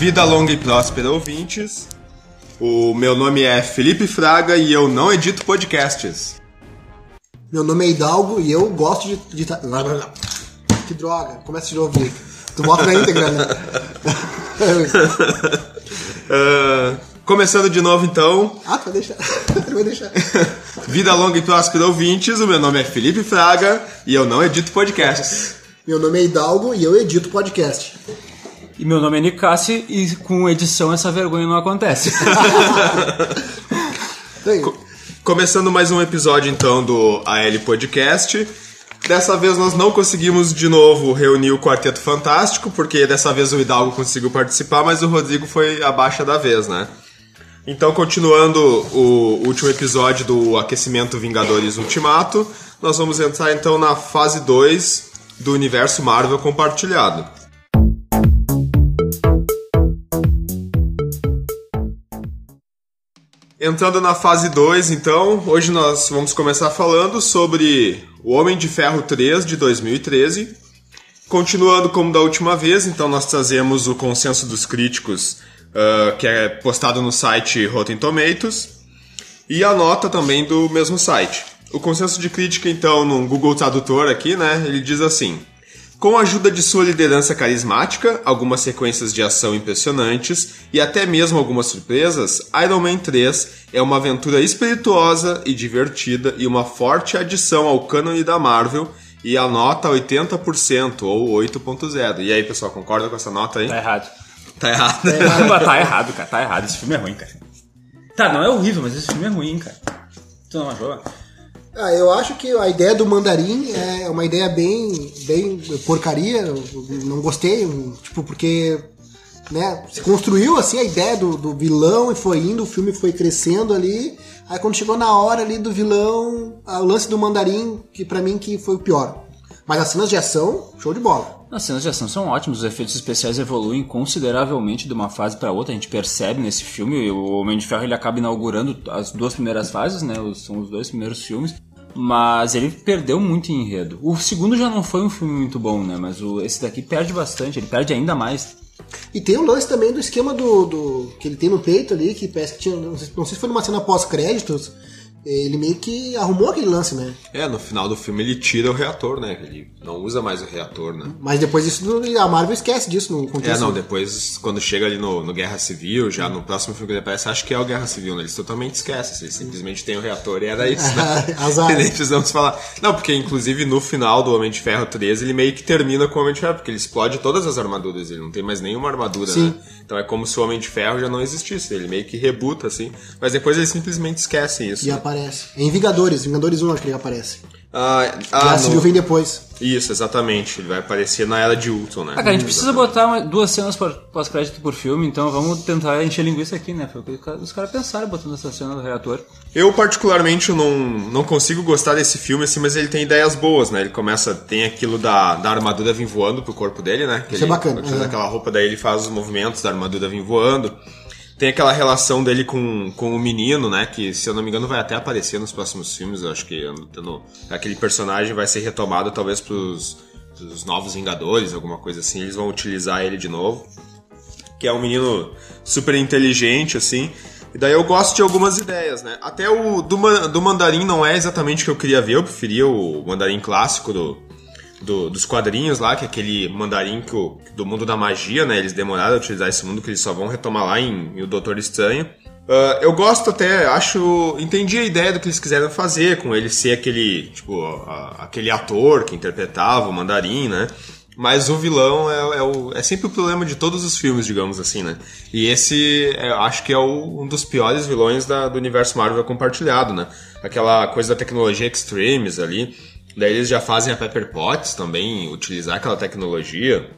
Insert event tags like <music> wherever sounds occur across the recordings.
Vida longa e próspera, ouvintes. O meu nome é Felipe Fraga e eu não edito podcasts. Meu nome é Hidalgo e eu gosto de. Que droga, começa de novo. Tu bota na íntegra, né? <laughs> Ah, começando de novo então, ah, tu vai deixar. <laughs> Tu vai deixar. <laughs> Vida longa e próspera, ouvintes. O meu nome é Felipe Fraga e eu não edito podcasts. Meu nome é Hidalgo e eu edito podcast. E meu nome é Nicassi e com edição essa vergonha não acontece. <laughs> Aí, Começando mais um episódio então do AL Podcast. Dessa vez nós não conseguimos de novo reunir o Quarteto Fantástico, porque dessa vez o Hidalgo conseguiu participar, mas o Rodrigo foi abaixo da vez, né? Então, continuando o último episódio do Aquecimento Vingadores Ultimato, nós vamos entrar então na fase 2 do universo Marvel compartilhado. Entrando na fase 2, então, hoje nós vamos começar falando sobre O Homem de Ferro 3 de 2013. Continuando como da última vez, então nós trazemos o consenso dos críticos, ah, que é postado no site Rotten Tomatoes, e a nota também do mesmo site. O consenso de crítica, então, no Google Tradutor aqui, né, ele diz assim: com a ajuda de sua liderança carismática, algumas sequências de ação impressionantes e até mesmo algumas surpresas, Iron Man 3 é uma aventura espirituosa e divertida e uma forte adição ao cânone da Marvel e a nota 80% ou 8.0. E aí, pessoal, concorda com essa nota aí? tá errado. Tá errado. <laughs> Mas tá errado, cara. Tá errado. Esse filme é ruim, cara. Tá, não é horrível, mas esse filme é ruim, cara. Tu não achou? Ah, eu acho que a ideia do mandarim é uma ideia bem, bem porcaria. Não gostei, tipo, porque né, se construiu assim a ideia do, do vilão e foi indo, o filme foi crescendo ali. Aí quando chegou na hora ali do vilão, o lance do mandarim, que pra mim que foi o pior. Mas as cenas de ação, show de bola. As cenas de ação são ótimas, os efeitos especiais evoluem consideravelmente de uma fase pra outra. A gente percebe nesse filme, o Homem de Ferro ele acaba inaugurando as duas primeiras fases, né? São os dois primeiros filmes. Mas ele perdeu muito em enredo. O segundo já não foi um filme muito bom, né? Mas o, esse daqui perde bastante, ele perde ainda mais. E tem o lance também do esquema do, do- que ele tem no peito ali, que parece que tinha. Não sei, não sei se foi numa cena pós-créditos. Ele meio que arrumou aquele lance, né? É, no final do filme ele tira o reator, né? Ele não usa mais o reator, né? Mas depois isso a Marvel esquece disso no É, contexto. não, depois, quando chega ali no, no Guerra Civil, já no próximo filme que ele aparece, acho que é o Guerra Civil, né? Eles totalmente esquecem, eles simplesmente têm o reator e era isso, né? <laughs> Azar. <laughs> E nem precisamos falar. Não, porque inclusive no final do Homem de Ferro 13, ele meio que termina com o Homem de Ferro, porque ele explode todas as armaduras, ele não tem mais nenhuma armadura, Sim. né? Então é como se o Homem de Ferro já não existisse, ele meio que rebuta, assim, mas depois eles simplesmente esquecem isso. E né? Aparece. É em Vingadores, Vingadores 1 que ele aparece. Ah, Guerra ah, Civil no... vem depois. Isso, exatamente. Ele vai aparecer na era de Ultron, né? Ah, cara, a gente precisa botar uma- duas cenas pós-crédito por filme, então vamos tentar encher linguiça aqui, né? Foi o que os caras- pensaram botando essa cena do reator. Eu, particularmente, não, não consigo gostar desse filme, assim, mas ele tem ideias boas, né? Ele começa, tem aquilo da, da armadura vir voando pro corpo dele, né? Que Isso é ele bacana, utiliza é. aquela roupa, daí ele faz os movimentos da armadura vir voando. Tem aquela relação dele com, com o menino, né? Que, se eu não me engano, vai até aparecer nos próximos filmes. Eu acho que aquele personagem vai ser retomado, talvez, pros, pros novos Vingadores, alguma coisa assim. Eles vão utilizar ele de novo que é um menino super inteligente, assim. E daí eu gosto de algumas ideias, né? Até o do, do Mandarim não é exatamente o que eu queria ver, eu preferia o Mandarim clássico do, do- dos quadrinhos lá, que é aquele Mandarim que o- do mundo da magia, né? Eles demoraram a utilizar esse mundo, que eles só vão retomar lá em, em O Doutor Estranho. Ah, eu gosto até, acho. Entendi a ideia do que eles quiseram fazer, com ele ser aquele, tipo, a- aquele ator que interpretava o Mandarim, né? Mas o vilão é, é o- é sempre o problema de todos os filmes, digamos assim, né? E esse, é, acho que é o- um dos piores vilões da- do universo Marvel compartilhado, né? Aquela coisa da tecnologia extremes ali. Daí eles já fazem a Pepper Potts também utilizar aquela tecnologia.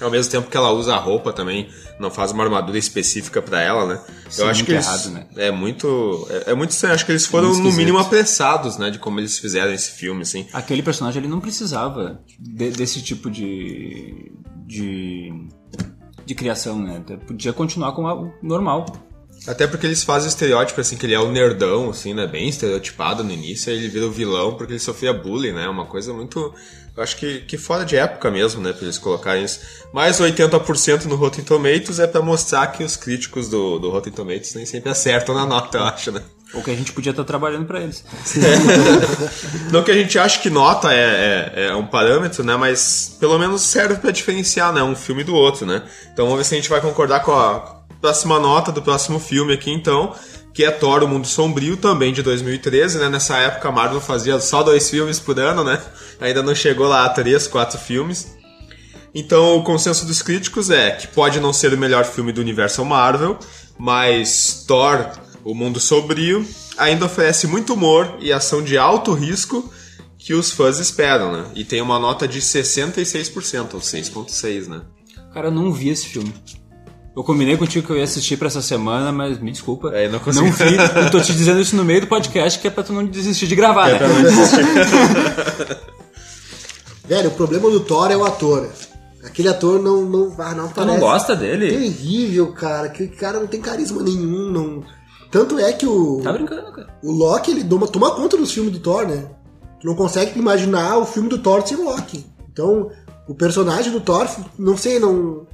Ao mesmo tempo que ela usa a roupa também, não faz uma armadura específica pra ela, né? Isso eu é acho muito que eles, errado, né? é muito é, é muito estranho. Acho que eles foram Muito no mínimo apressados, né, de como eles fizeram esse filme, assim. Aquele personagem ele não precisava de- desse tipo de, de de criação, né? Podia continuar como algo normal. Até porque eles fazem o estereótipo, assim, que ele é o nerdão, assim, né? Bem estereotipado no início, aí ele vira o vilão porque ele sofria bullying, né? Uma coisa muito. Eu acho que, que fora de época mesmo, né? Pra eles colocarem isso. Mas 80% no Rotten Tomatoes é pra mostrar que os críticos do, do Rotten Tomatoes nem sempre acertam na nota, eu acho, né? Ou que a gente podia estar trabalhando pra eles. <laughs> Não que a gente ache que nota é, é, é um parâmetro, né? Mas pelo menos serve pra diferenciar, né? Um filme do outro, né? Então vamos ver se a gente vai concordar com a próxima nota do próximo filme aqui, então. Que é Thor, O Mundo Sombrio, também de 2013, né? Nessa época a Marvel fazia só dois filmes por ano, né? Ainda não chegou lá a três, quatro filmes. Então o consenso dos críticos é que pode não ser o melhor filme do universo Marvel, mas Thor, O Mundo Sombrio, ainda oferece muito humor e ação de alto risco que os fãs esperam, né? E tem uma nota de 66%, ou 6.6, né? Cara, eu não vi esse filme. Eu combinei contigo que eu ia assistir pra essa semana, mas me desculpa. É, não consegui. Não vi. Eu tô te dizendo isso no meio do podcast que é pra tu não desistir de gravar, É né? pra não desistir. <laughs> Velho, o problema do Thor é o ator. Aquele ator não, não, ah, não Tu parece. não gosta dele? Terrível, cara. Aquele cara não tem carisma nenhum. Não... Tanto é que o, Tá brincando, cara. o Loki ele toma, toma conta dos filmes do Thor, né? Tu não consegue imaginar o filme do Thor sem o Loki. Então, o personagem do Thor, não sei, não.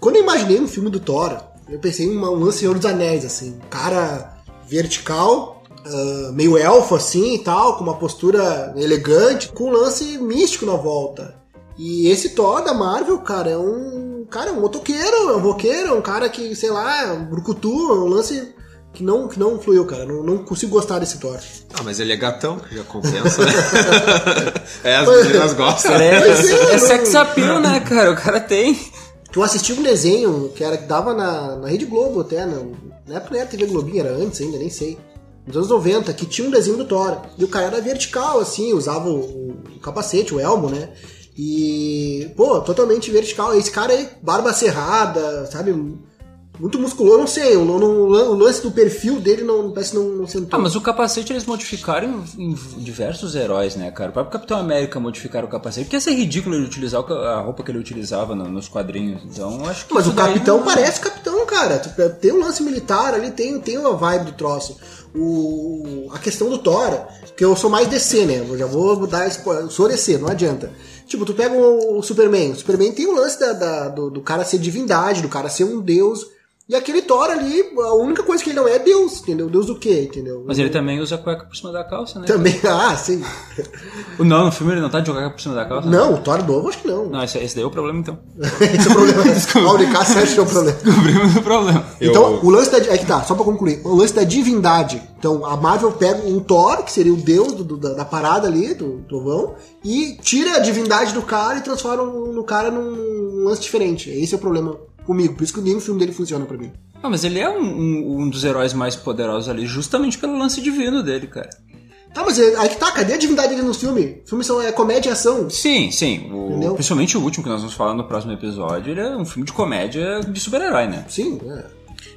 Quando eu imaginei um filme do Thor, eu pensei em uma- um lance Senhor dos Anéis, assim. Um cara vertical, ah, meio elfo assim e tal, com uma postura elegante, com um lance místico na volta. E esse Thor da Marvel, cara, é um. Cara, é um motoqueiro, é um roqueiro, é um cara que, sei lá, é um brucutu, é um lance que não, que não fluiu, cara. Não, não consigo gostar desse Thor. Ah, mas ele é gatão, já compensa, né? <laughs> é, as meninas gostam. Cara, é, Pois é, é não- sex appeal, né, cara? O cara tem. Eu assisti um desenho que era que dava na, na Rede Globo até, na, na época não era TV Globinho, era antes ainda, nem sei. Nos anos 90, que tinha um desenho do Thor. E o cara era vertical, assim, usava o, o capacete, o elmo, né? E, pô, totalmente vertical. Esse cara aí, barba cerrada, sabe? Muito musculoso, não sei. O, o- o lance do perfil dele não parece não, não sentou. Ah, mas o capacete eles modificaram em, em diversos heróis, né, cara? O próprio Capitão América modificaram o capacete. Porque ia ser ridículo ele utilizar a roupa que ele utilizava no- nos quadrinhos. Então, acho que. Mas o capitão não- parece capitão, cara. Tipo, Tem um lance militar ali, tem, tem uma vibe do troço. O, a questão do Thor, que eu sou mais DC, né? Eu já vou dar spoiler. Sou DC, não adianta. Tipo, tu pega o, o Superman. O Superman tem o lance da, da- do, do cara ser divindade, do cara ser um deus. E aquele Thor ali, a única coisa que ele não é é Deus, entendeu? Deus do quê, entendeu? Mas ele também usa cueca por cima da calça, né? Também, <laughs> ah, sim. Não, no filme ele não tá de cueca por cima da calça? Não, o Thor novo acho que não. Não, esse, esse daí é o problema então. <laughs> Esse é o problema. <laughs> A Unicast acha que é o problema. Descobrimos o problema. Então, Eu- o lance da. É que tá, só pra concluir. O lance da divindade. Então, a Marvel pega um Thor, que seria o deus do- do- da, da parada ali, do trovão, e tira a divindade do cara e transforma no, no cara num, num lance diferente. Esse é o problema comigo. Por isso que nenhum filme dele funciona pra mim. Ah, mas ele é um, um- um dos heróis mais poderosos ali, justamente pelo lance divino dele, cara. Tá, mas é- aí que tá, cadê a divindade dele nos filmes? Filmes são é, comédia e ação. Sim, sim. O- Entendeu? principalmente o último que nós vamos falar no próximo episódio, ele é um filme de comédia de super-herói, né? Sim, é.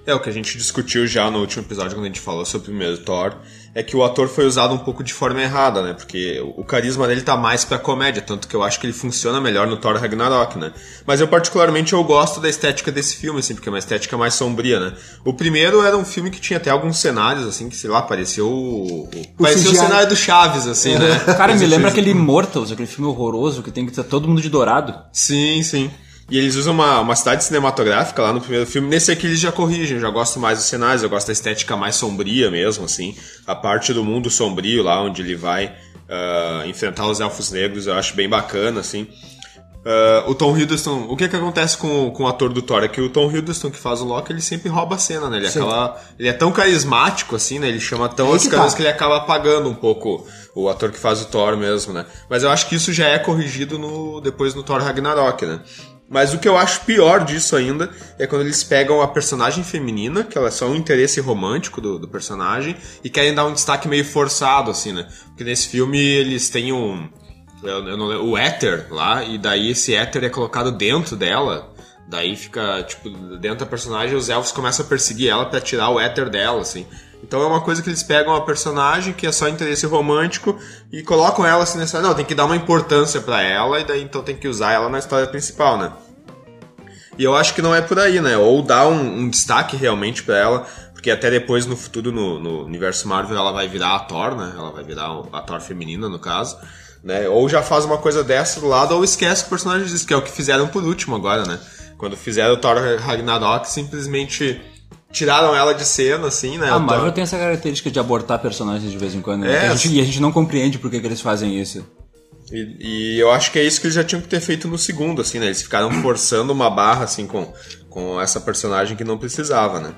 É, o que a gente discutiu já no último episódio, quando a gente falou sobre o primeiro Thor, é que o ator foi usado um pouco de forma errada, né? Porque o carisma dele tá mais pra comédia, tanto que eu acho que ele funciona melhor no Thor Ragnarok, né? Mas eu particularmente eu gosto da estética desse filme, assim, porque é uma estética mais sombria, né? O primeiro era um filme que tinha até alguns cenários, assim, que, sei lá, parecia o... o- parecia o CGI. cenário do Chaves, assim, né? Cara, me lembra o- aquele Immortals, aquele filme horroroso que tem que estar todo mundo de dourado. Sim, sim. E eles usam uma, uma cidade cinematográfica lá no primeiro filme. Nesse aqui eles já corrigem, já gosto mais dos cenários, eu gosto da estética mais sombria mesmo, assim. A parte do mundo sombrio lá, onde ele vai ah, enfrentar os elfos negros, eu acho bem bacana, assim. Ah, o Tom Hiddleston, o que que acontece com, o- com o ator do Thor? É que o Tom Hiddleston, que faz o Loki, ele sempre rouba a cena, né? Ele, Sim. acaba, ele é tão carismático, assim, né? Ele chama tão as que câmeras tá. que ele acaba apagando um pouco o ator que faz o Thor mesmo, né? Mas eu acho que isso já é corrigido no, depois no Thor Ragnarok, né? Mas o que eu acho pior disso ainda é quando eles pegam a personagem feminina, que ela é só um interesse romântico do, do personagem, e querem dar um destaque meio forçado, assim, né? Porque nesse filme eles têm um. eu- não lembro, o éter lá, e daí esse éter é colocado dentro dela. Daí fica, tipo, dentro da personagem, os elfos começam a perseguir ela pra tirar o éter dela, assim. Então é uma coisa que eles pegam a personagem que é só interesse romântico e colocam ela assim nessa. Não, tem que dar uma importância pra ela e daí então tem que usar ela na história principal, né? E eu acho que não é por aí, né? Ou dar um, um destaque realmente pra ela. Porque até depois, no futuro, no, no universo Marvel, ela vai virar a Thor, né? Ela vai virar a Thor feminina, no caso. Né? Ou já faz uma coisa dessa do lado, ou esquece que o personagem existe, que é o que fizeram por último agora, né? Quando fizeram o Thor Ragnarok, simplesmente tiraram ela de cena, assim, né? A Marvel tem essa característica de abortar personagens de vez em quando. Né? É, a gente, e a gente não compreende por que, que eles fazem isso. E, e, eu acho que é isso que eles já tinham que ter feito no segundo, assim, né? Eles ficaram <clears throat> forçando uma barra, assim, com, com essa personagem que não precisava, né?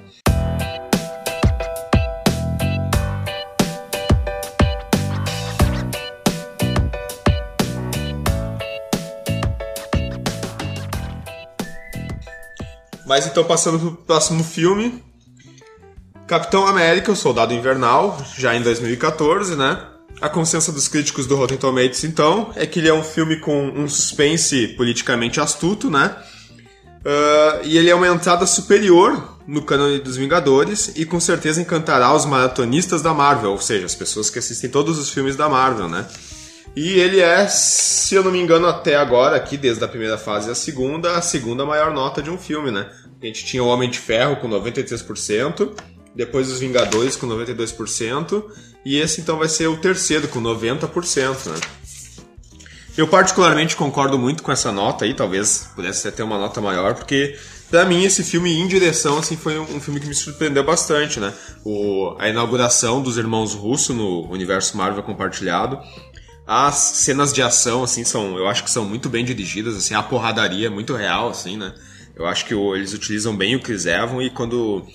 Mas então, passando pro próximo filme. Capitão América, o Soldado Invernal, já em 2014, né? A consenso dos críticos do Rotten Tomatoes, então, é que ele é um filme com um suspense politicamente astuto, né? Uh, e ele é uma entrada superior no cânone dos Vingadores e com certeza encantará os maratonistas da Marvel, ou seja, as pessoas que assistem todos os filmes da Marvel, né? E ele é, se eu não me engano, até agora, aqui, desde a primeira fase a segunda, a segunda maior nota de um filme, né? A gente tinha o Homem de Ferro com 93%, depois os Vingadores com 92%, e esse então vai ser o terceiro com 90%, né? Eu particularmente concordo muito com essa nota aí, talvez pudesse ter uma nota maior, porque para mim esse filme em direção assim foi um, filme que me surpreendeu bastante, né? O, a inauguração dos irmãos Russo no universo Marvel compartilhado as cenas de ação, assim, são. Eu acho que são muito bem dirigidas, assim, a porradaria é muito real, assim, né? Eu acho que o, eles utilizam bem o Chris Evans e quando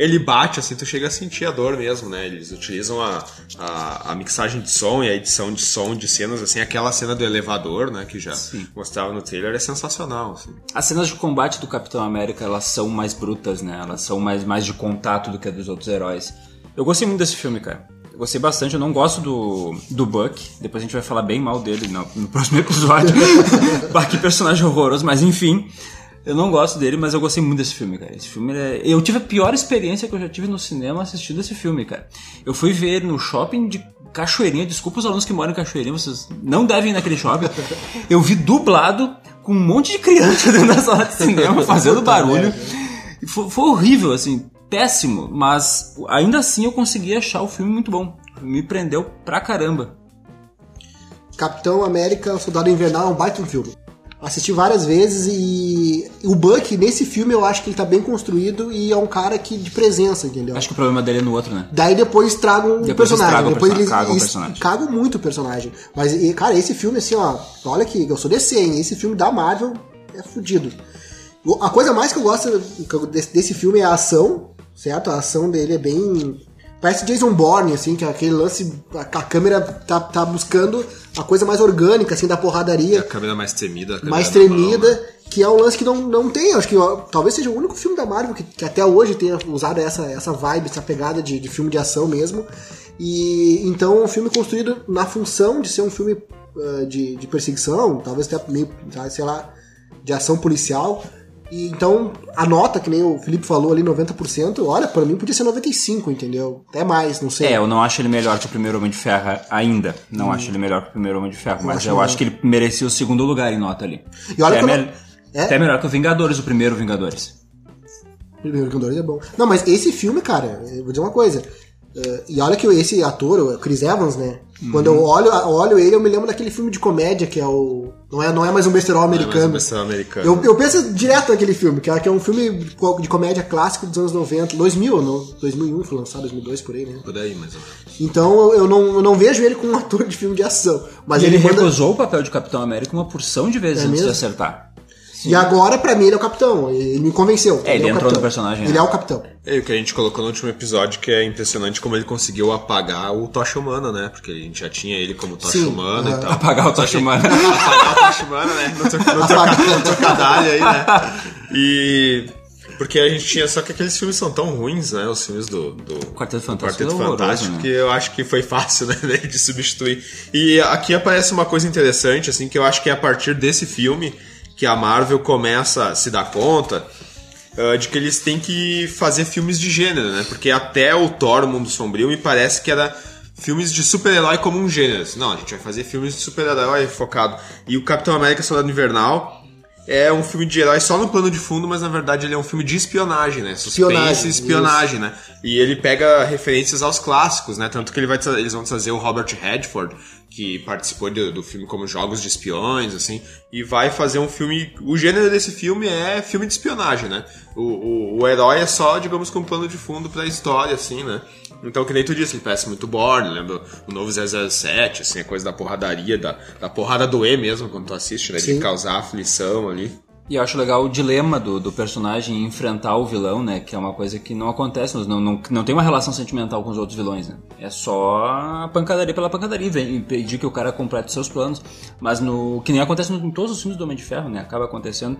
ele bate, assim, tu chega a sentir a dor mesmo, né? Eles utilizam a, a, a, mixagem de som e a edição de som de cenas, assim, aquela cena do elevador, né? Que já Sim. mostrava no trailer, é sensacional, assim. As cenas de combate do Capitão América, elas são mais brutas, né? Elas são mais, mais de contato do que a dos outros heróis. Eu gostei muito desse filme, cara gostei bastante. Eu não gosto do, do Buck. Depois a gente vai falar bem mal dele no, no próximo <laughs> episódio. que personagem horroroso, mas enfim. Eu não gosto dele, mas eu gostei muito desse filme, cara. Esse filme é... Eu tive a pior experiência que eu já tive no cinema assistindo esse filme, cara. Eu fui ver ele no shopping de Cachoeirinha. Desculpa os alunos que moram em Cachoeirinha, vocês não devem ir naquele shopping. <laughs> Eu vi dublado com um monte de criança dentro da sala de cinema fazendo barulho. Foi, foi horrível, assim péssimo, mas ainda assim eu consegui achar o filme muito bom. Me prendeu pra caramba. Capitão América, Soldado Invernal é um baita filme. Assisti várias vezes e o Buck, nesse filme, eu acho que ele tá bem construído e é um cara que de presença, entendeu? Acho que o problema dele é no outro, né? Daí depois tragam o personagem. Depois eles cagam o personagem. Cagam muito o personagem. Mas, cara, esse filme, assim, ó, olha que eu sou DC, hein? Esse filme da Marvel é fudido. A coisa mais que eu gosto desse, desse filme é a ação, certo? A ação dele é bem. Parece Jason Bourne, assim, que é aquele lance. A, a câmera tá, tá buscando a coisa mais orgânica, assim, da porradaria. A câmera mais tremida. Mais tremida, né? que é um lance que não, não tem. Acho que ó, talvez seja o único filme da Marvel que, que, até hoje tenha usado essa, essa vibe, essa pegada de, de filme de ação mesmo. E então é um filme construído na função de ser um filme uh, de, de perseguição, talvez até meio, sei lá, de ação policial e então, a nota, que nem o Felipe falou ali, 90%, olha, para mim podia ser 95%, entendeu? Até mais, não sei. É, eu não acho ele melhor que o primeiro Homem de Ferro ainda. Não hum. acho ele melhor que o primeiro Homem de Ferro, mas eu, acho, que ele merecia o segundo lugar em nota ali. E olha até, me... é? até melhor que o Vingadores, o primeiro Vingadores. O primeiro Vingadores é bom. Não, mas esse filme, cara, eu vou dizer uma coisa. Uh, e olha que esse ator, o Chris Evans, né? Uhum. Quando eu olho, olho ele, eu me lembro daquele filme de comédia que é o. Não é, não é mais um besterol americano. Não é mais um besterol americano. Eu, eu penso direto naquele filme, que é, que é um filme de comédia clássico dos anos 90, 2000, não, 2001 foi lançado, 2002 por aí, né? Por aí, mais ou menos. Então eu não, eu não vejo ele como um <laughs> ator de filme de ação. Mas e ele, ele manda... recusou o papel de Capitão América uma porção de vezes é antes mesmo? de acertar. Sim. E agora, pra mim, ele é o capitão. Ele me convenceu. É, ele, ele é entrou no personagem. Ele né? é o capitão. É o que a gente colocou no último episódio, que é impressionante como ele conseguiu apagar o Tocha Humana, né? Porque a gente já tinha ele como Tocha Sim, Humana uh -huh. e tal. Apagar o Tocha Humana. <laughs> apagar o Tocha Humana, né? No trocadilho aí, né? E porque a gente tinha. Só que aqueles filmes são tão ruins, né? Os filmes do. do Quarteto Fantástico. Quarteto é Fantástico, né? que eu acho que foi fácil, <laughs> né? De substituir. E aqui aparece uma coisa interessante, assim, que eu acho que é a partir desse filme que a Marvel começa a se dar conta uh, de que eles têm que fazer filmes de gênero, né? Porque até o Thor, o Mundo Sombrio, me parece que era filmes de super-herói como um gênero. Não, a gente vai fazer filmes de super-herói focado. E o Capitão América Soldado Invernal é um filme de herói só no plano de fundo, mas na verdade ele é um filme de espionagem, né? Suspense Espionagem, e espionagem, né? E ele pega referências aos clássicos, né? Tanto que ele vai eles vão trazer o Robert Redford, que participou do, do filme como Jogos de Espiões, assim, e vai fazer um filme. O gênero desse filme é filme de espionagem, né? O, o, o herói é só, digamos, com um plano de fundo pra história, assim, né? Então, que nem tu disse, ele parece muito Bourne, lembra o novo 007, assim, a coisa da porradaria, da, da porrada doer mesmo quando tu assiste, né? De Sim. causar aflição ali. E eu acho legal o dilema do, do personagem em enfrentar o vilão, né? Que é uma coisa que não acontece, não, não, não tem uma relação sentimental com os outros vilões, né? É só a pancadaria pela pancadaria, vem impedir que o cara complete seus planos. Mas no. Que nem acontece em todos os filmes do Homem de Ferro, né? Acaba acontecendo.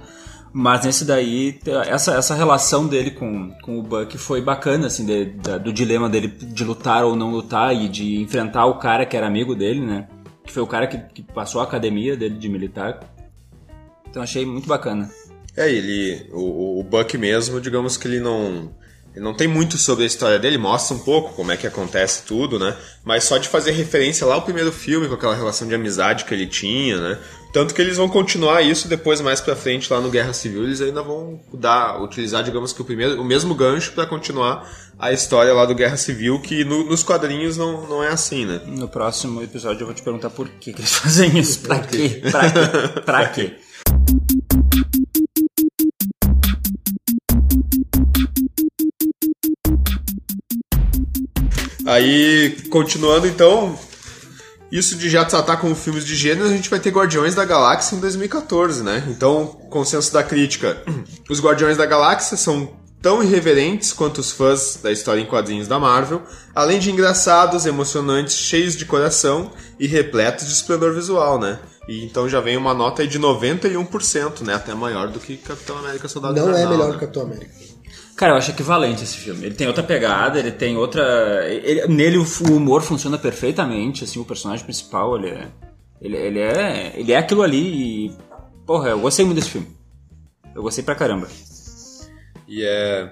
Mas nesse daí, essa, essa relação dele com, com o Buck foi bacana, assim, de- do dilema dele de lutar ou não lutar e de enfrentar o cara que era amigo dele, né? Que foi o cara que, que passou a academia dele de militar. Então achei muito bacana. É, ele. O, o Buck mesmo, digamos que ele não. Ele não tem muito sobre a história dele, mostra um pouco como é que acontece tudo, né? Mas só de fazer referência lá ao primeiro filme, com aquela relação de amizade que ele tinha, né? Tanto que eles vão continuar isso depois, mais pra frente, lá no Guerra Civil, eles ainda vão dar, utilizar, digamos que o primeiro, o mesmo gancho pra continuar a história lá do Guerra Civil, que no- nos quadrinhos não, não é assim, né? No próximo episódio eu vou te perguntar por que, que eles <laughs> fazem isso. Pra quê? Pra quê? <laughs> Pra quê? Aí, continuando então, isso de já tratar como filmes de gênero, a gente vai ter Guardiões da Galáxia em 2014, né? Então, consenso da crítica. Os Guardiões da Galáxia são tão irreverentes quanto os fãs da história em quadrinhos da Marvel, além de engraçados, emocionantes, cheios de coração e repletos de esplendor visual, né? E então já vem uma nota aí de 91%, né? Até maior do que Capitão América Soldado Não é melhor né? que Capitão América. Cara, eu acho equivalente esse filme. Ele tem outra pegada, ele tem outra. ele- nele o humor funciona perfeitamente, assim, o personagem principal, ele é. Ele, ele é. Ele é aquilo ali e. Porra, eu gostei muito desse filme. Eu gostei pra caramba. E é,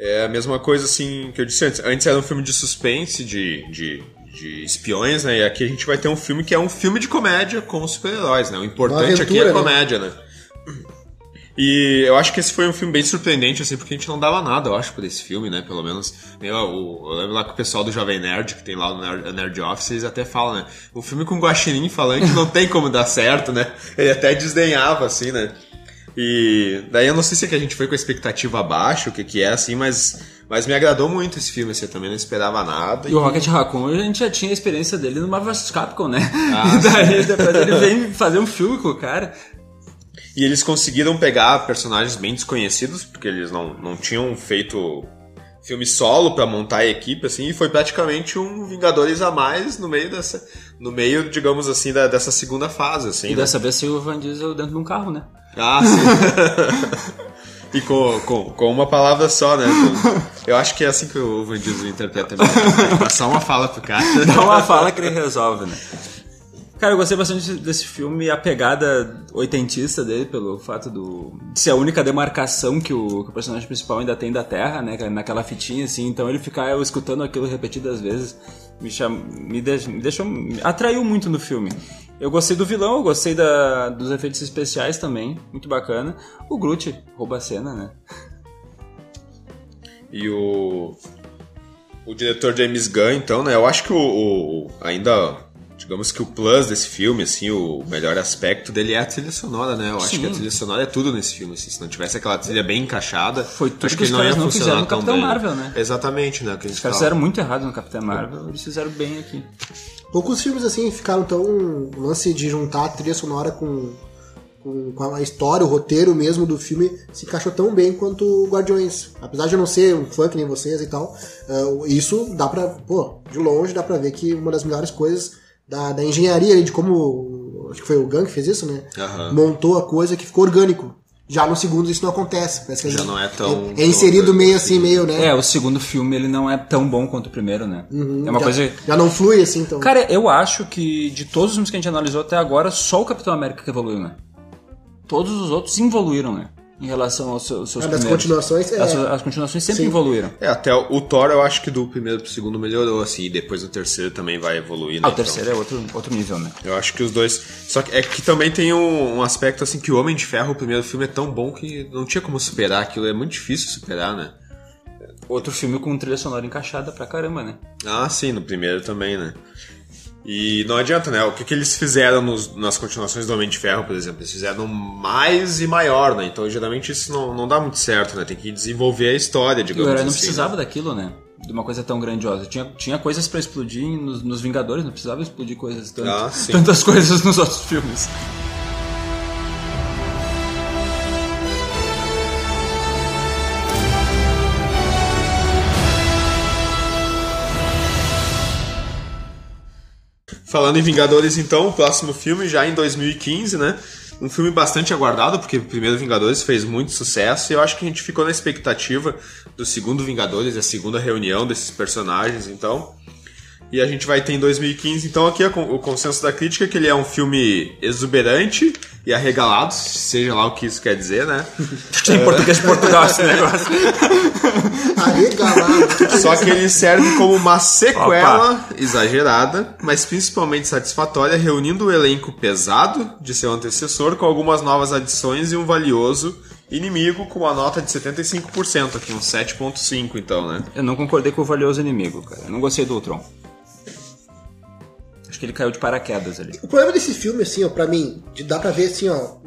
é a mesma coisa assim que eu disse antes. Antes era um filme de suspense, de, de, de espiões, né? E aqui a gente vai ter um filme que é um filme de comédia com super-heróis, né? O importante aqui é aventura, a né? comédia, né? E eu acho que esse foi um filme bem surpreendente, assim, porque a gente não dava nada, eu acho, por esse filme, né? Pelo menos. Eu, eu, eu lembro lá que o pessoal do Jovem Nerd, que tem lá no Nerd, Nerd Office, eles até falam, né? O filme com Guaxinim falante não tem como dar certo, né? Ele até desdenhava, assim, né? E daí eu não sei se é que a gente foi com a expectativa abaixo, o que que é, assim, mas, mas me agradou muito esse filme, assim, eu também não esperava nada. E o Rocket Raccoon, a gente já tinha a experiência dele no Marvel vs Capcom, né? Ah, <laughs> e daí depois ele vem fazer um filme com o cara. E eles conseguiram pegar personagens bem desconhecidos, porque eles não, não tinham feito filme solo pra montar a equipe, assim, e foi praticamente um Vingadores a mais no meio dessa, no meio, digamos assim, da, dessa segunda fase, assim. E né? dessa vez saiu o Van Diesel dentro de um carro, né? Ah, sim. <laughs> e com, com, com uma palavra só, né? <laughs> Eu acho que é assim que o Van Diesel interpreta mesmo. Dá só uma fala pro cara. Dá uma fala que ele resolve, né? Cara, eu gostei bastante desse filme, a pegada oitentista dele, pelo fato do, de ser a única demarcação que o, que o personagem principal ainda tem da Terra, né? Naquela fitinha, assim. Então ele ficar eu, escutando aquilo repetidas vezes me, cham, me, de, me deixou. Me atraiu muito no filme. Eu gostei do vilão, eu gostei da, dos efeitos especiais também, muito bacana. O Groot rouba a cena, né? E o. O diretor James Gunn, então, né? Eu acho que o. o- ainda. Digamos que o plus desse filme, assim, o melhor aspecto dele é a trilha sonora, né? Eu acho Sim. que a trilha sonora é tudo nesse filme, assim. Se não tivesse aquela trilha bem encaixada, Foi tudo acho que que os ele não ia não funcionar fizeram no tão Capitão bem. Marvel, né? Exatamente, né? Que Os caras fizeram muito errado no Capitão Marvel, eles fizeram bem aqui. Poucos filmes assim ficaram tão. O lance de juntar a trilha sonora com, com, a história, o roteiro mesmo do filme se encaixou tão bem quanto o Guardiões. Apesar de eu não ser um fã que nem vocês e tal, ah, isso dá pra. Pô, de longe dá pra ver que uma das melhores coisas da, da engenharia ali, de como. Acho que foi o Gun que fez isso, né? Aham. Montou a coisa que ficou orgânico. Já no segundo isso não acontece. Parece que Já gente- não é tão- É, é inserido tão meio assim, meio, né? É, o segundo filme ele não é tão bom quanto o primeiro, né? é uma já, coisa. já não flui assim, então. Cara, eu acho que de todos os filmes que a gente analisou até agora, só o Capitão América que evoluiu, né? Todos os outros evoluíram, né? Em relação aos seus, aos seus Ah, primeiros. continuações, é. As, as continuações sempre Sim. evoluíram. É, até o, o Thor eu acho que do primeiro pro segundo melhorou, assim, e depois no terceiro também vai evoluir, né? Ah, o Então, terceiro é outro, outro nível, né? Eu acho que os dois. Só que é que também tem um, um aspecto assim que o Homem de Ferro, o primeiro filme, é tão bom que não tinha como superar aquilo, é muito difícil superar, né? Outro filme com trilha sonora encaixada pra caramba, né? Ah, sim, no primeiro também, né? E não adianta, né? O que, que eles fizeram nos- nas continuações do Homem de Ferro, por exemplo? Eles fizeram mais e maior, né? Então geralmente isso não, não dá muito certo, né? Tem que desenvolver a história, digamos herói não assim. precisava daquilo, né? De uma coisa tão grandiosa. Tinha, tinha coisas pra explodir nos, nos Vingadores, não precisava explodir coisas tanto, Ah, tantas <laughs> coisas nos outros filmes. Falando em Vingadores, então, o próximo filme já em 2015, né? Um filme bastante aguardado, porque o primeiro Vingadores fez muito sucesso e eu acho que a gente ficou na expectativa do segundo Vingadores, a segunda reunião desses personagens, então. E a gente vai ter em 2015, então, aqui é o consenso da crítica que ele é um filme exuberante e arregalado, seja lá o que isso quer dizer, né? <laughs> Em português de Portugal esse negócio. <laughs> Arregalado. Só que ele serve como uma sequela exagerada, mas principalmente satisfatória, reunindo o elenco pesado de seu antecessor com algumas novas adições e um valioso inimigo com uma nota de 75%, aqui um 7.5 então, né? Eu não concordei com o valioso inimigo, cara. Eu não gostei do Ultron. Acho que ele caiu de paraquedas ali. O problema desse filme, assim, ó, pra mim, de- dá pra ver assim, ó,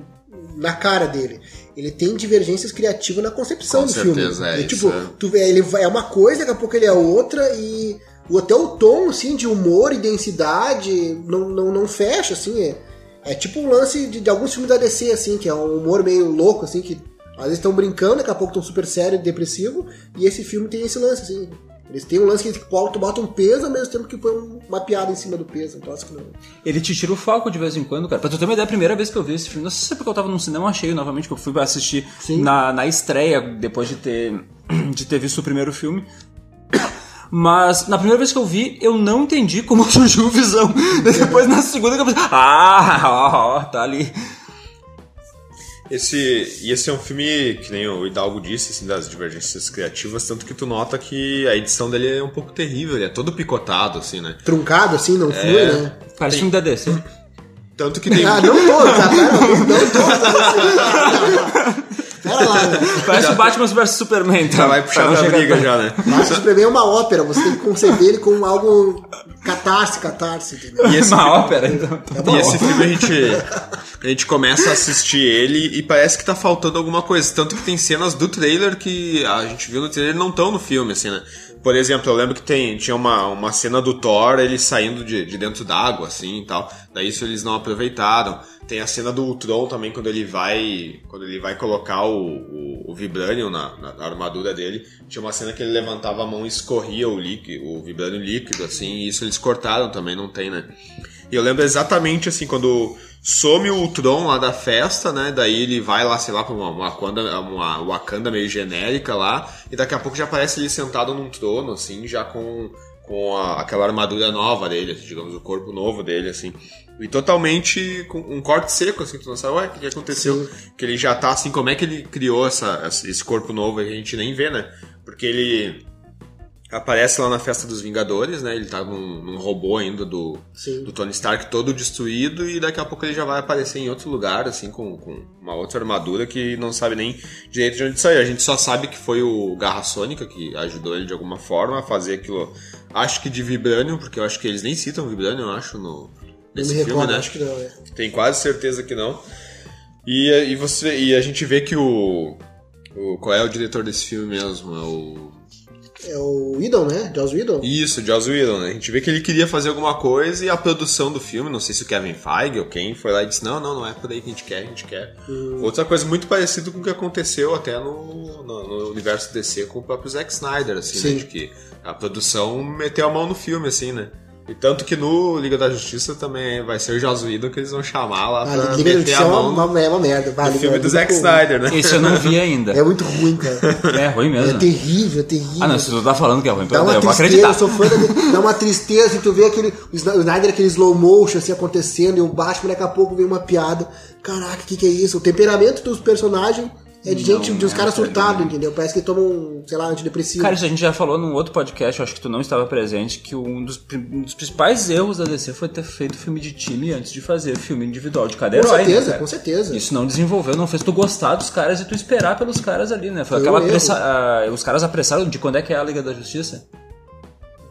na cara dele. Ele tem divergências criativas na concepção Com do certeza, filme. é E, isso, tipo, é. tu vê, ele vai- é uma coisa, daqui a pouco ele é outra, e o- até o tom, assim, de humor e densidade não, não, não fecha, assim. É, é tipo um lance de, de alguns filmes da DC, assim, que é um humor meio louco, assim, que às vezes estão brincando, daqui a pouco estão super sério e depressivo, e esse filme tem esse lance, assim. Eles têm um lance que tu bota um peso ao mesmo tempo que põe um- uma piada em cima do peso. Então acho que não. Ele te tira o foco de vez em quando, cara. Pra tu ter uma ideia, a primeira vez que eu vi esse filme, não sei se é porque eu tava num cinema cheio novamente, que eu fui pra assistir Sim. na, na estreia, depois de ter, <clears throat> de ter visto o primeiro filme. <coughs> Mas na primeira vez que eu vi, eu não entendi como <laughs> surgiu o visão. Depois na segunda que eu pensei, ah, <laughs> ó, ó, tá ali. Esse, e esse é um filme, que nem o Hidalgo disse, assim, das divergências criativas, tanto que tu nota que a edição dele é um pouco terrível, ele é todo picotado, assim, né? Truncado, assim, não flui, né? Parece filme da DC. Tanto que tem... Ah, não todos, ah, pera, não todos. Pera lá, né? Parece o Batman vs Superman, tá? Já vai puxar Pra não pra briga tão- já, né? Mas o Superman é uma ópera, você tem que conceber ele como algo catarse, catarse, entendeu? E esse Uma filme- ópera, então. E esse filme a gente, a gente começa a assistir ele e parece que tá faltando alguma coisa. Tanto que tem cenas do trailer que a gente viu no trailer não estão no filme, assim, né? Por exemplo, eu lembro que tem, tinha uma, uma cena do Thor, ele saindo de, de dentro d'água, assim e tal. Daí isso eles não aproveitaram. Tem a cena do Ultron também, quando ele vai. Quando ele vai colocar o, o, o Vibranium na, na- na armadura dele. Tinha uma cena que ele levantava a mão e escorria o líquido, o Vibranium líquido, assim, e isso eles cortaram também, não tem, né? E eu lembro exatamente assim, quando some o Ultron lá da festa, né? Daí ele vai lá, sei lá, pra uma, uma, Wakanda, uma Wakanda meio genérica lá, e daqui a pouco já aparece ele sentado num trono, assim, já com, com a- aquela armadura nova dele, assim, digamos, o corpo novo dele, assim. E totalmente com um corte seco, assim, tu não sabe, ué, o que, que aconteceu? Que ele já tá assim, como é que ele criou essa, esse corpo novo aí, a gente nem vê, né? Porque ele aparece lá na festa dos Vingadores, né? Ele tá num, num robô ainda do, Sim. do Tony Stark todo destruído e daqui a pouco ele já vai aparecer em outro lugar, assim, com, com uma outra armadura que não sabe nem direito de onde saiu. A gente só sabe que foi o Garra Sônica que ajudou ele de alguma forma a fazer aquilo. Acho que de Vibranium, porque eu acho que eles nem citam Vibranium, eu acho, no, Não nesse me filme, recordo, né? acho que não, é. Tem quase certeza que não. E, e, você, e a gente vê que o, o. Qual é o diretor desse filme mesmo? É o. É o Whedon, né? Joss Whedon. Isso, Joss Whedon, né? A gente vê que ele queria fazer alguma coisa e a produção do filme, não sei se o Kevin Feige ou quem, foi lá e disse: não, não, não é por aí que a gente quer, a gente quer. Outra coisa muito parecida com o que aconteceu até no, no, no universo DC com o próprio Zack Snyder, assim, Sim. né? De que a produção meteu a mão no filme, assim, né? E tanto que no Liga da Justiça também vai ser o Joss Whedon que eles vão chamar lá Ah, pra Liga da Justiça a é mão uma, no, uma, é uma merda. Liga filme do Zack Justiça Snyder, né? Esse eu não vi ainda. É muito ruim, cara. É ruim mesmo. É terrível, é terrível. Ah, não, se tu tá falando que é ruim, Dá eu uma vou tristeza, acreditar. eu sou fã da, dá uma tristeza, assim, tu vê aquele, o o Snyder, aquele slow motion, assim, acontecendo, e o Batman, daqui a pouco vem uma piada, caraca, o que que é isso? O temperamento dos personagens é de gente, Não de uns caras surtados, entendeu? Parece que tomam, sei lá, antidepressivo. Cara, isso a gente já falou num outro podcast, eu acho que tu não estava presente, que um dos, um dos principais erros da DC foi ter feito filme de time antes de fazer filme individual de cada com herói. né, certeza, cara? com certeza. Isso não desenvolveu, não fez tu gostar dos caras e tu esperar pelos caras ali, né? Foi Foi aquela pressa, ah, os caras apressaram de quando é que é a Liga da Justiça?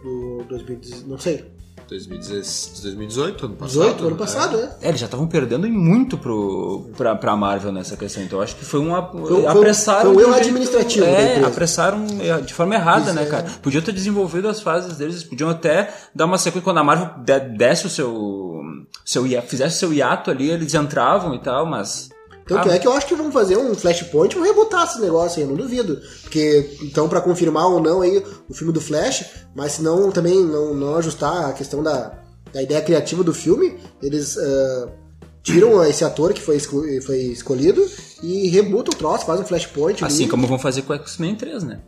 Do 2018, não sei. 2016 2018, ano passado. 18, ano né? passado, né? É, eles já estavam perdendo muito pro, pra, pra Marvel nessa questão. Então eu acho que foi um. foi- apressaram. foi um de erro administrativo da É, apressaram de forma errada, Isso né, é. cara? Podiam ter desenvolvido as fases deles, eles podiam até dar uma sequência. Quando a Marvel de- desse o seu. seu fizesse o seu hiato ali, eles entravam e tal, mas. Tanto Ah, é que eu acho que vão fazer um Flashpoint e vão rebotar esse negócio aí, eu não duvido. Porque, então, pra confirmar ou não aí o filme do Flash, mas se não também não, não ajustar a questão da, da ideia criativa do filme, eles ah, tiram esse ator que foi, foi escolhido e rebutam o troço, fazem um Flashpoint. ali. Assim como vão fazer com o X-Men 3, né?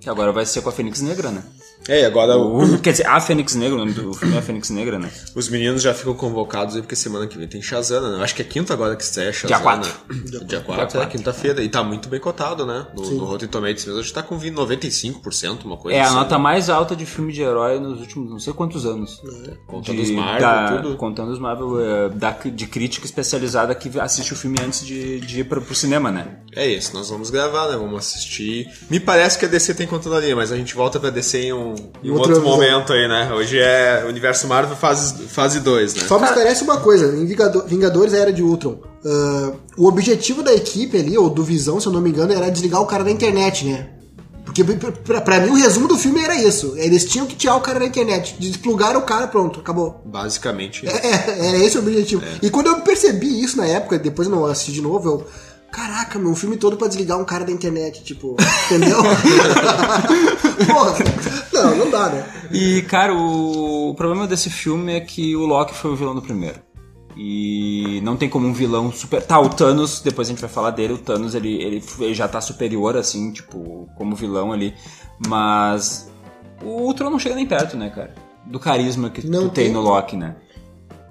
Que agora vai ser com a Fênix Negra, né? É, e agora o- O- quer dizer, a Fênix Negra, o nome do filme é a Fênix Negra, né? os meninos já ficam convocados aí, porque semana que vem tem Shazana, né? Eu acho que é quinta agora que estreia Shazana. Dia quatro. Dia 4, é quinta-feira. E tá muito bem cotado, né? No, no Rotten Tomatoes mesmo. A gente tá com 20, 95%, uma coisa É a assim. nota mais alta de filme de herói nos últimos não sei quantos anos. Contando De- os Marvel, da- tudo. Contando os Marvel, é, da, de crítica especializada que assiste o filme antes de, de ir pra, pro cinema, né? É isso, nós vamos gravar, né? Vamos assistir. Me parece que a DC tem controle ali, mas a gente volta pra DC em um, um outro visão. momento aí, né? Hoje é Universo Marvel fase, fase 2, né? Só me esclarece uma coisa, em Vingado- Vingadores Era de Ultron, ah, o objetivo da equipe ali, ou do Visão, se eu não me engano, era desligar o cara da internet, né? Porque pra, pra- mim o resumo do filme era isso. Eles tinham que tirar o cara da internet, desplugaram o cara, pronto, acabou. Basicamente. É, era esse o objetivo. E quando eu percebi isso na época, depois eu não assisti de novo, eu. Caraca, meu, um filme todo pra desligar um cara da internet, tipo, <laughs> entendeu? <laughs> Porra, não, não dá, né? E, cara, o, o problema desse filme é que o Loki foi o vilão do primeiro. E não tem como um vilão super. Tá, o Thanos, depois a gente vai falar dele, o Thanos ele, ele, ele já tá superior, assim, tipo, como vilão ali. Mas o Ultron não chega nem perto, né, cara? Do carisma que Não tu tem tem. no Loki, né?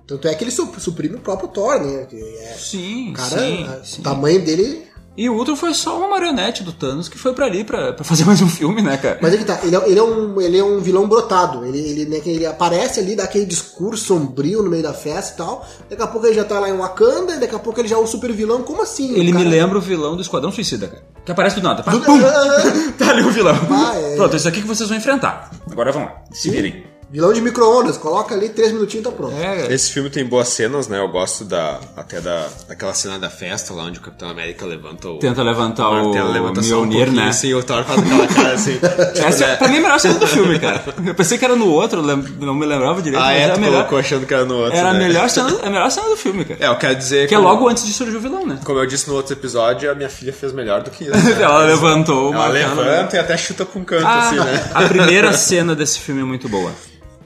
Tanto é que ele su- suprime o próprio Thor, né? É, Sim, cara, sim, a- sim. o tamanho dele. E o Ultron foi só uma marionete do Thanos que foi pra ali pra, pra fazer <laughs> mais um filme, né, cara? Mas é que tá, ele é, ele é um, ele é um vilão brotado. Ele, ele, né, ele aparece ali, dá aquele discurso sombrio no meio da festa e tal. Daqui a pouco ele já tá lá em Wakanda, e daqui a pouco ele já é um super vilão. Como assim? Ele O me cara- lembra o vilão do Esquadrão Suicida, cara. Que aparece do nada. Pá, Do- pum! <laughs> <laughs> tá ali o vilão. Ah, é. Pronto, isso aqui que vocês vão enfrentar. Agora vamos lá, se virem. Vilão de micro-ondas, coloca ali três minutinhos e tá pronto. É, Esse filme tem boas cenas, né? Eu gosto da, até da, daquela cena da festa lá onde o Capitão América levanta o. tenta levantar o, martelo, levanta um Mjolnir, pouquinho, né? assim, o Thor faz aquela cara assim. <laughs> tipo, Essa, né? pra mim, é a melhor cena do filme, cara. Eu pensei que era no outro, não me lembrava direito, Ah, mas é, era a tu melhor, colocou achando que era no outro. era a né? melhor, <laughs> cena, a melhor cena do filme, cara. É, eu quero dizer. que é logo antes de surgir o vilão, né? Como eu disse no outro episódio, a minha filha fez melhor do que isso. <laughs> né? Ela levantou o Ela levanta e até chuta com um canto, Ah, assim, né? A primeira cena desse filme é muito boa.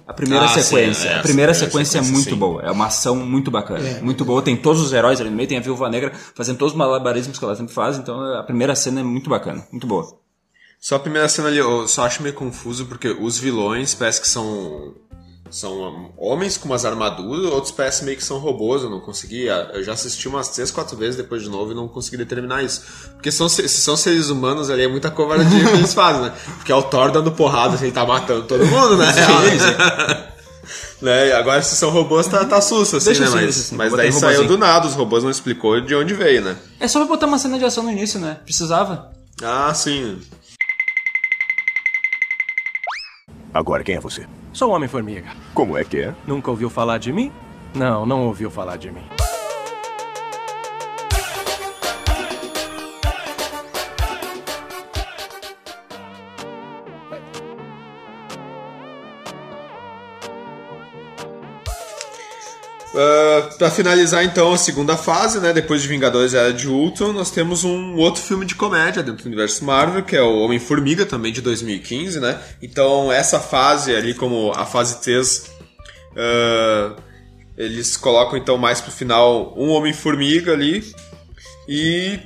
A primeira Ah, sim, sequência. é, a primeira primeira sequência é sequência, muito sim. boa. É uma ação muito bacana. É. Muito boa. Tem todos os heróis ali no meio. Tem a Viúva Negra fazendo todos os malabarismos que ela sempre faz. Então a primeira cena é muito bacana. Muito boa. Só a primeira cena ali, eu só acho meio confuso porque os vilões parece que são. São um, homens com umas armaduras, outros parecem meio que são robôs, eu não consegui. Eu já assisti umas 3, 4 vezes depois de novo e não consegui determinar isso. Porque são, se são seres humanos ali, é muita covardia que eles fazem, né? Porque é o Thor dando porrada, assim, ele tá matando todo mundo, né? <laughs> né? E Agora se são robôs, tá, tá susto, assim, Deixa né? Mas, assim, mas daí saiu do nada, os robôs não explicou de onde veio, né? É só pra botar uma cena de ação no início, né? Precisava. Ah, sim. Agora, quem é você? Sou um Homem-Formiga. Como é que é? Nunca ouviu falar de mim? Não, não ouviu falar de mim. Uh, pra finalizar então a segunda fase, né, depois de Vingadores Era de Ultron, nós temos um outro filme de comédia dentro do universo Marvel, que é o Homem-Formiga, também de 2015, né? Então essa fase ali, como a fase 3, uh, eles colocam então mais pro final um Homem-Formiga ali. E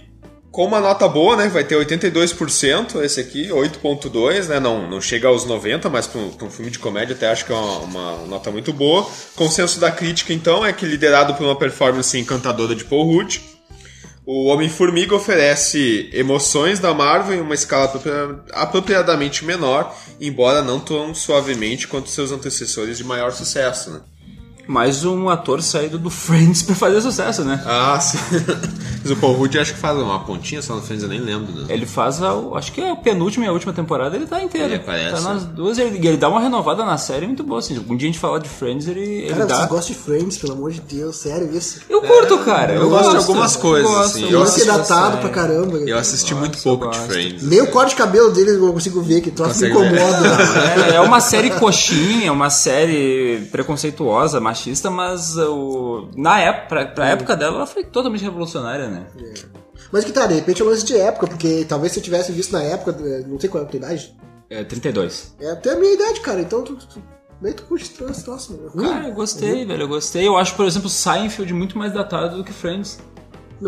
com uma nota boa, né? Vai ter 82% esse aqui, 8.2, né? Não, não chega aos 90, mas para um, um filme de comédia até acho que é uma, uma nota muito boa. Consenso da crítica, então, é que liderado por uma performance encantadora de Paul Rudd. O Homem-Formiga oferece emoções da Marvel em uma escala apropria- apropriadamente menor, embora não tão suavemente quanto seus antecessores de maior sucesso, né? Mais um ator saído do Friends pra fazer sucesso, né? Ah, sim. <laughs> Mas o Paul Rudd acho que faz uma pontinha só no Friends, eu nem lembro, né? Ele faz a, acho que é a penúltima e a última temporada, ele tá inteiro. Ele aparece, Tá nas duas, ele, e ele dá uma renovada na série muito boa, assim. Um dia a gente falar de Friends, ele, ele Cara, dá... vocês gostam de Friends, pelo amor de Deus, sério isso. Eu curto, cara. eu gosto de algumas coisas, assim. Eu Eu Lance gosto assisti- datado pra caramba. Eu assisti muito Gosto, pouco eu de gosto. Friends. Nem o corte de cabelo deles eu consigo ver, que troço me incomoda. É, é uma série coxinha, é uma série preconceituosa, machista, mas o, na época, pra, pra época dela, ela foi totalmente revolucionária, né? Mas que tá, de repente é um lance de época, porque talvez se eu tivesse visto na época, eh, não sei qual é a tua idade, É 32. é até a minha idade, cara, então tu, tu, meio tu curte mano. Ruim. Cara, eu gostei, velho, eu gostei. Eu acho, por exemplo, Seinfeld muito mais datado do que Friends.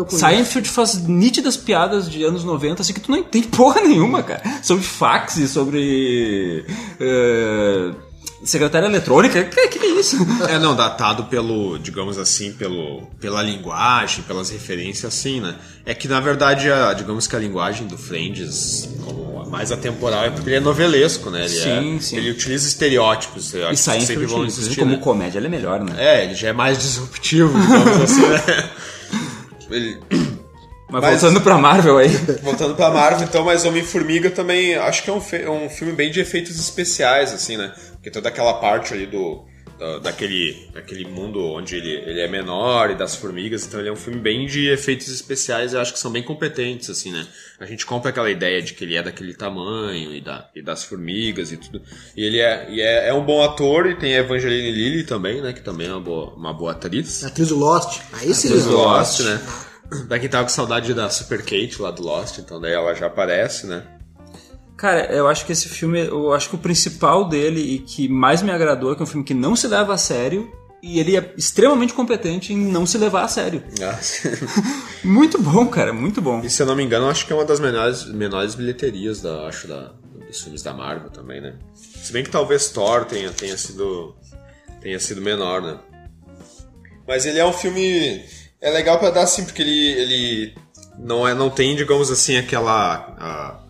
Seinfeld faz nítidas piadas de anos 90, assim, que tu não entende <laughs> porra nenhuma, cara. Sobre fax e sobre... eh, secretária eletrônica. Que, que é isso? É, não, datado pelo, digamos assim, pelo, pela linguagem, pelas referências, assim, né? É que, na verdade, a, digamos que a linguagem do Friends, como a mais atemporal, é porque ele é novelesco, né? Ele Sim, é- sim. Ele utiliza estereótipos, eu E acho que sempre vão existir, como né? comédia, ele é melhor, né? É, ele já é mais disruptivo, digamos assim, né? <laughs> Ele- Mas, Mas- voltando pra Marvel aí... Voltando pra Marvel, então, mas Homem-Formiga também acho que é um, é um filme bem de efeitos especiais, assim, né? Porque toda aquela parte ali do. da- daquele, daquele mundo onde ele, ele é menor e das formigas, então ele é um filme bem de efeitos especiais, eu acho que são bem competentes, assim, né? A gente compra aquela ideia de que ele é daquele tamanho e, da, e das formigas e tudo. E ele é, e é, é um bom ator e tem a Evangeline Lilly também, né? Que também é uma boa, uma boa atriz. Atriz do Lost. Aí sim. Atriz do né? Lost, né? Pra quem tava com saudade da Super Kate lá do Lost, então daí ela já aparece, né? Cara, eu acho que esse filme, eu acho que o principal dele e que mais me agradou é que é um filme que não se leva a sério e ele é extremamente competente em não se levar a sério. <laughs> Ah, <laughs> Muito bom, cara, muito bom. E se eu não me engano, acho que é uma das menores, menores bilheterias da, acho, da, dos filmes da Marvel também, né? Se bem que talvez Thor tenha, tenha sido tenha sido menor, né? Mas ele é um filme é legal pra dar assim, porque ele, ele não é não tem, digamos assim, aquela a-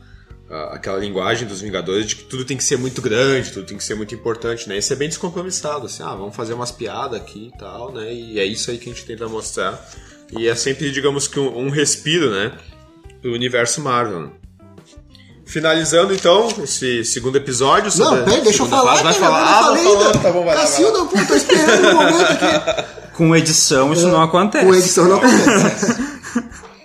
aquela linguagem dos Vingadores de que tudo tem que ser muito grande, tudo tem que ser muito importante, né? Esse é bem descompromissado, assim, ah, vamos fazer umas piadas aqui e tal, né? E é isso aí que a gente tenta mostrar. E é sempre, digamos que um, um respiro, né? Do universo Marvel. né? Finalizando então esse segundo episódio. sobre Não, peraí, deixa eu falar. fase. Vai falar. eu Ah, não vou falei falando, ainda. tá bom, vai. Cacilda, pô, tô esperando o momento aqui. <laughs> Com edição isso não acontece. Com edição não acontece.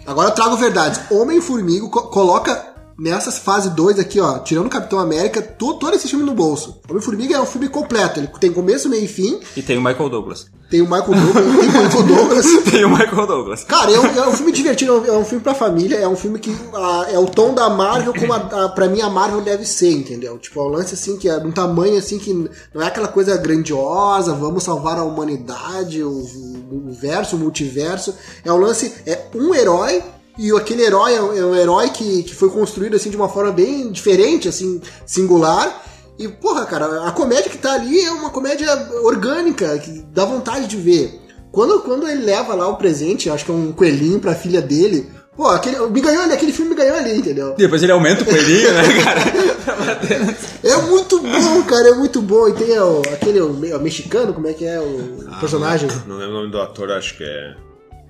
Agora eu trago verdades. Homem-Formiga co- coloca nessa fase 2 aqui, ó, tirando o Capitão América, to- todo esse filme no bolso. Homem-Formiga é um filme completo. Ele tem começo, meio e fim. E tem o Michael Douglas. Tem o Michael Douglas, tem o Michael Douglas. <laughs> Tem o Michael Douglas. Cara, é um, é um filme divertido, é um- é um filme pra família, é um filme que ah, é o tom da Marvel como a, a, pra mim a Marvel deve ser, entendeu? Tipo, é um lance assim que é de um tamanho assim que não é aquela coisa grandiosa, vamos salvar a humanidade, o, o universo, o multiverso. É um lance, é um herói e aquele herói é um, é um herói que, que foi construído assim de uma forma bem diferente, assim, singular. E, porra, cara, a comédia que tá ali é uma comédia orgânica, que dá vontade de ver. Quando, quando ele leva lá o presente, acho que é um coelhinho pra filha dele, pô, aquele, me ganhou ali, aquele filme me ganhou ali, entendeu? Depois ele aumenta o coelhinho, né, <laughs> cara? É muito bom, cara, é muito bom. E tem o, aquele o, o mexicano, como é que é o personagem? Não lembro o nome do ator, acho que é.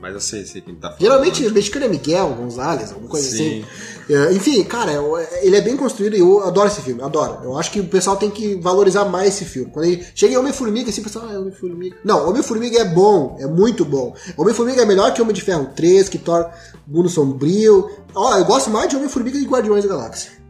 Mas eu sei, sei quem tá falando. Geralmente o mexicano é Miguel Gonzalez, alguma coisa Sim. assim. É, enfim, cara, eu- ele é bem construído e eu adoro esse filme, adoro. Eu acho que o pessoal tem que valorizar mais esse filme. Quando ele chega em Homem-Formiga, assim, o pessoal, ah, Homem-Formiga. Não, Homem-Formiga é bom, é muito bom. Homem-Formiga é melhor que Homem de Ferro 3, que Thor Mundo Sombrio. Ó, eu gosto mais de Homem-Formiga e Guardiões da Galáxia.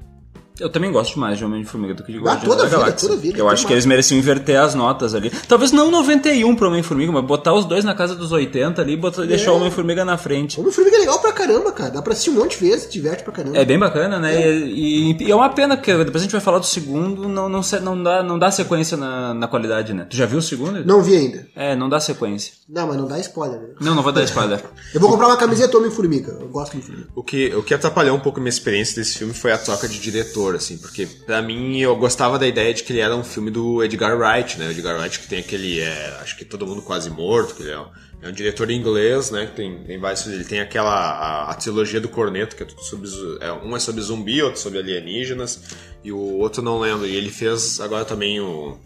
Eu também gosto mais de Homem-Formiga do que de Ah, Guardiões toda da vida, Galáxia. toda vida, Eu acho que eles mereciam inverter as notas ali. Talvez não 91 pro Homem-Formiga, mas botar os dois na casa dos 80 ali e botar- deixar o Homem-Formiga na frente. Homem-Formiga é legal pra caramba, cara. Dá pra assistir um monte de vezes, diverte pra caramba. É bem bacana, né? E, e- e é uma pena que depois a gente vai falar do segundo, não, não, não, dá, não dá sequência na, na qualidade, né? Tu já viu o segundo? Não vi ainda. É, não dá sequência. Não, mas não dá spoiler, né? Não, não vou dar spoiler. <laughs> Eu vou comprar uma camiseta Homem-Formiga. Eu gosto de Homem-Formiga. O que, o que atrapalhou um pouco a minha experiência desse filme foi a troca de diretor, diretor, assim, porque pra mim eu gostava da ideia de que ele era um filme do Edgar Wright, né? O Edgar Wright que tem aquele, é, acho que todo mundo quase morto, que ele é um, é um diretor inglês, né? Que tem, tem vários, ele tem aquela a, a trilogia do Corneto, que é tudo sobre é, um é sobre zumbi, outro sobre alienígenas e o outro não lembro. E ele fez agora também o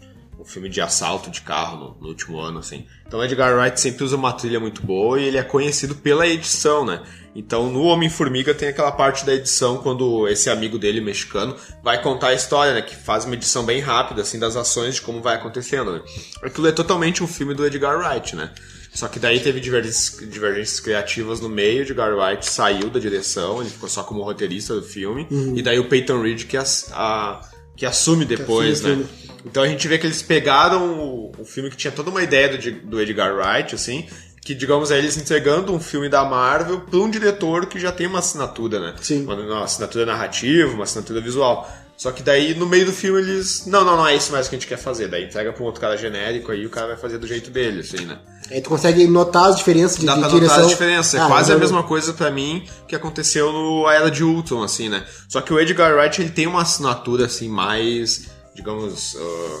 filme de assalto de carro no, no último ano, assim. Então Edgar Wright sempre usa uma trilha muito boa e ele é conhecido pela edição, né? Então no Homem-Formiga tem aquela parte da edição quando esse amigo dele, mexicano, vai contar a história, né? Que faz uma edição bem rápida, assim, das ações de como vai acontecendo, né? Aquilo é totalmente um filme do Edgar Wright, né? Só que daí teve divergências, divergências criativas no meio, Edgar Wright saiu da direção, ele ficou só como roteirista do filme, e daí o Peyton Reed que, as- a- que assume depois, assume o né? Então a gente vê que eles pegaram o, o filme que tinha toda uma ideia do, do Edgar Wright, assim, que digamos é eles entregando um filme da Marvel para um diretor que já tem uma assinatura, né? Sim. Uma, uma assinatura narrativa, uma assinatura visual. Só que daí no meio do filme eles. Não, não, não é isso mais que a gente quer fazer. Daí entrega pra um outro cara genérico aí o cara vai fazer do jeito dele, assim, né? Aí tu consegue notar as diferenças de, Dá de pra direção. notar a diferença. É Ah, quase a mesma coisa pra mim que aconteceu no A Era de Ultron, assim, né? Só que o Edgar Wright ele tem uma assinatura assim mais, digamos, ah,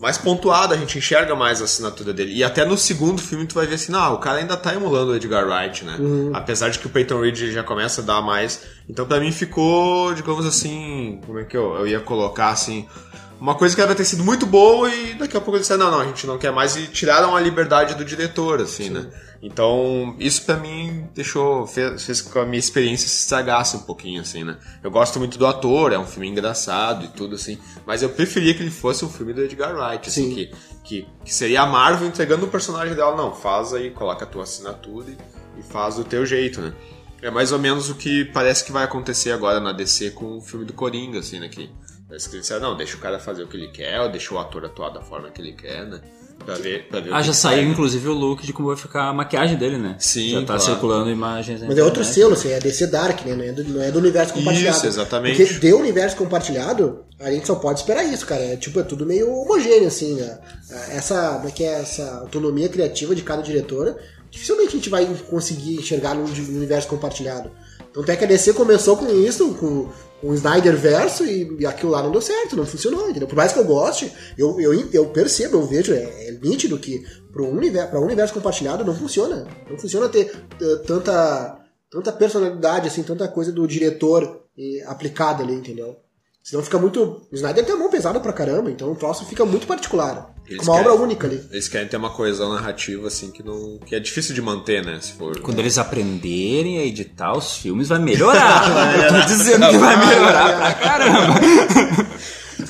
mais pontuada, a gente enxerga mais a assinatura dele. E até no segundo filme tu vai ver assim, não, o cara ainda tá emulando o Edgar Wright, né? Apesar de que o Peyton Reed já começa a dar mais. Então pra mim ficou, digamos assim, como é que eu, eu ia colocar assim, uma coisa que era ter sido muito boa e daqui a pouco eles disseram, não, não, a gente não quer mais e tiraram a liberdade do diretor, assim, né? Então, isso pra mim deixou, fez, fez com que a minha experiência se estragasse um pouquinho, assim, né? Eu gosto muito do ator, é um filme engraçado e tudo, assim, mas eu preferia que ele fosse um filme do Edgar Wright, assim, Sim. que, que, que seria a Marvel entregando o personagem dela, não, faz aí, coloca a tua assinatura e, e faz do teu jeito, né? É mais ou menos o que parece que vai acontecer agora na DC com o filme do Coringa, assim, né? Que parece que eles disseram, não, deixa o cara fazer o que ele quer, ou deixa o ator atuar da forma que ele quer, né? Pra ver, pra ver o Ah, já saiu sai. inclusive o look de como vai ficar a maquiagem dele, né? Sim, Já tá claro. circulando imagens. Mas é outro internet. selo, assim, é DC Dark, né? Não é do, não é do universo compartilhado. Isso, exatamente. Porque de universo compartilhado, a gente só pode esperar isso, cara. É tipo, é tudo meio homogêneo, assim, né? Essa, como é que é, essa autonomia criativa de cada diretor, dificilmente a gente vai conseguir enxergar num universo compartilhado. Então até que a DC começou com isso, com, o Snyder verso, e, e aquilo lá não deu certo, não funcionou, entendeu? Por mais que eu goste, eu, eu, eu percebo, eu vejo, é, é nítido que para um universo, um universo compartilhado não funciona. Não funciona ter eh, tanta, tanta personalidade, assim, tanta coisa do diretor eh, aplicada ali, entendeu? Senão fica muito. O Snyder tem a mão pesada pra caramba, então o troço fica muito particular. Eles uma querem- obra única ali. Eles querem ter uma coesão narrativa, assim, que não. que é difícil de manter, né? Se for. Quando eles aprenderem a editar os filmes, vai melhorar. <laughs> Eu tô dizendo que vai melhorar pra caramba.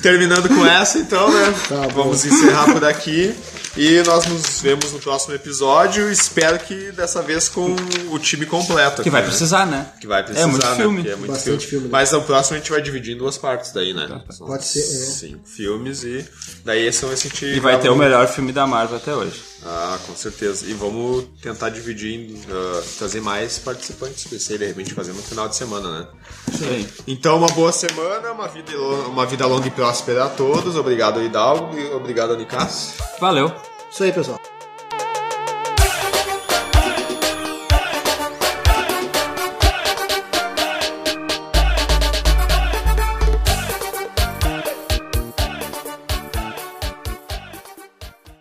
Terminando com essa, então, né? Tá bom. Vamos encerrar por aqui. E nós nos vemos no próximo episódio. Espero que dessa vez com o time completo. Que aqui, vai né? precisar, né? Que vai precisar, É muito né? filme. Porque é muito Bastante filme. filme, né? Mas no próximo a gente vai dividir em duas partes daí, né? São Pode ser, é. Cinco filmes e daí esse vai sentir. E vai ter o melhor filme da Marvel até hoje. Ah, com certeza. E vamos tentar dividir, ah, trazer mais participantes aí, de repente fazer no final de semana, né? Isso aí. Então, uma boa semana, uma vida, uma vida longa e próspera a todos. Obrigado, Hidalgo, e obrigado, Nicas. Valeu. Isso aí, pessoal.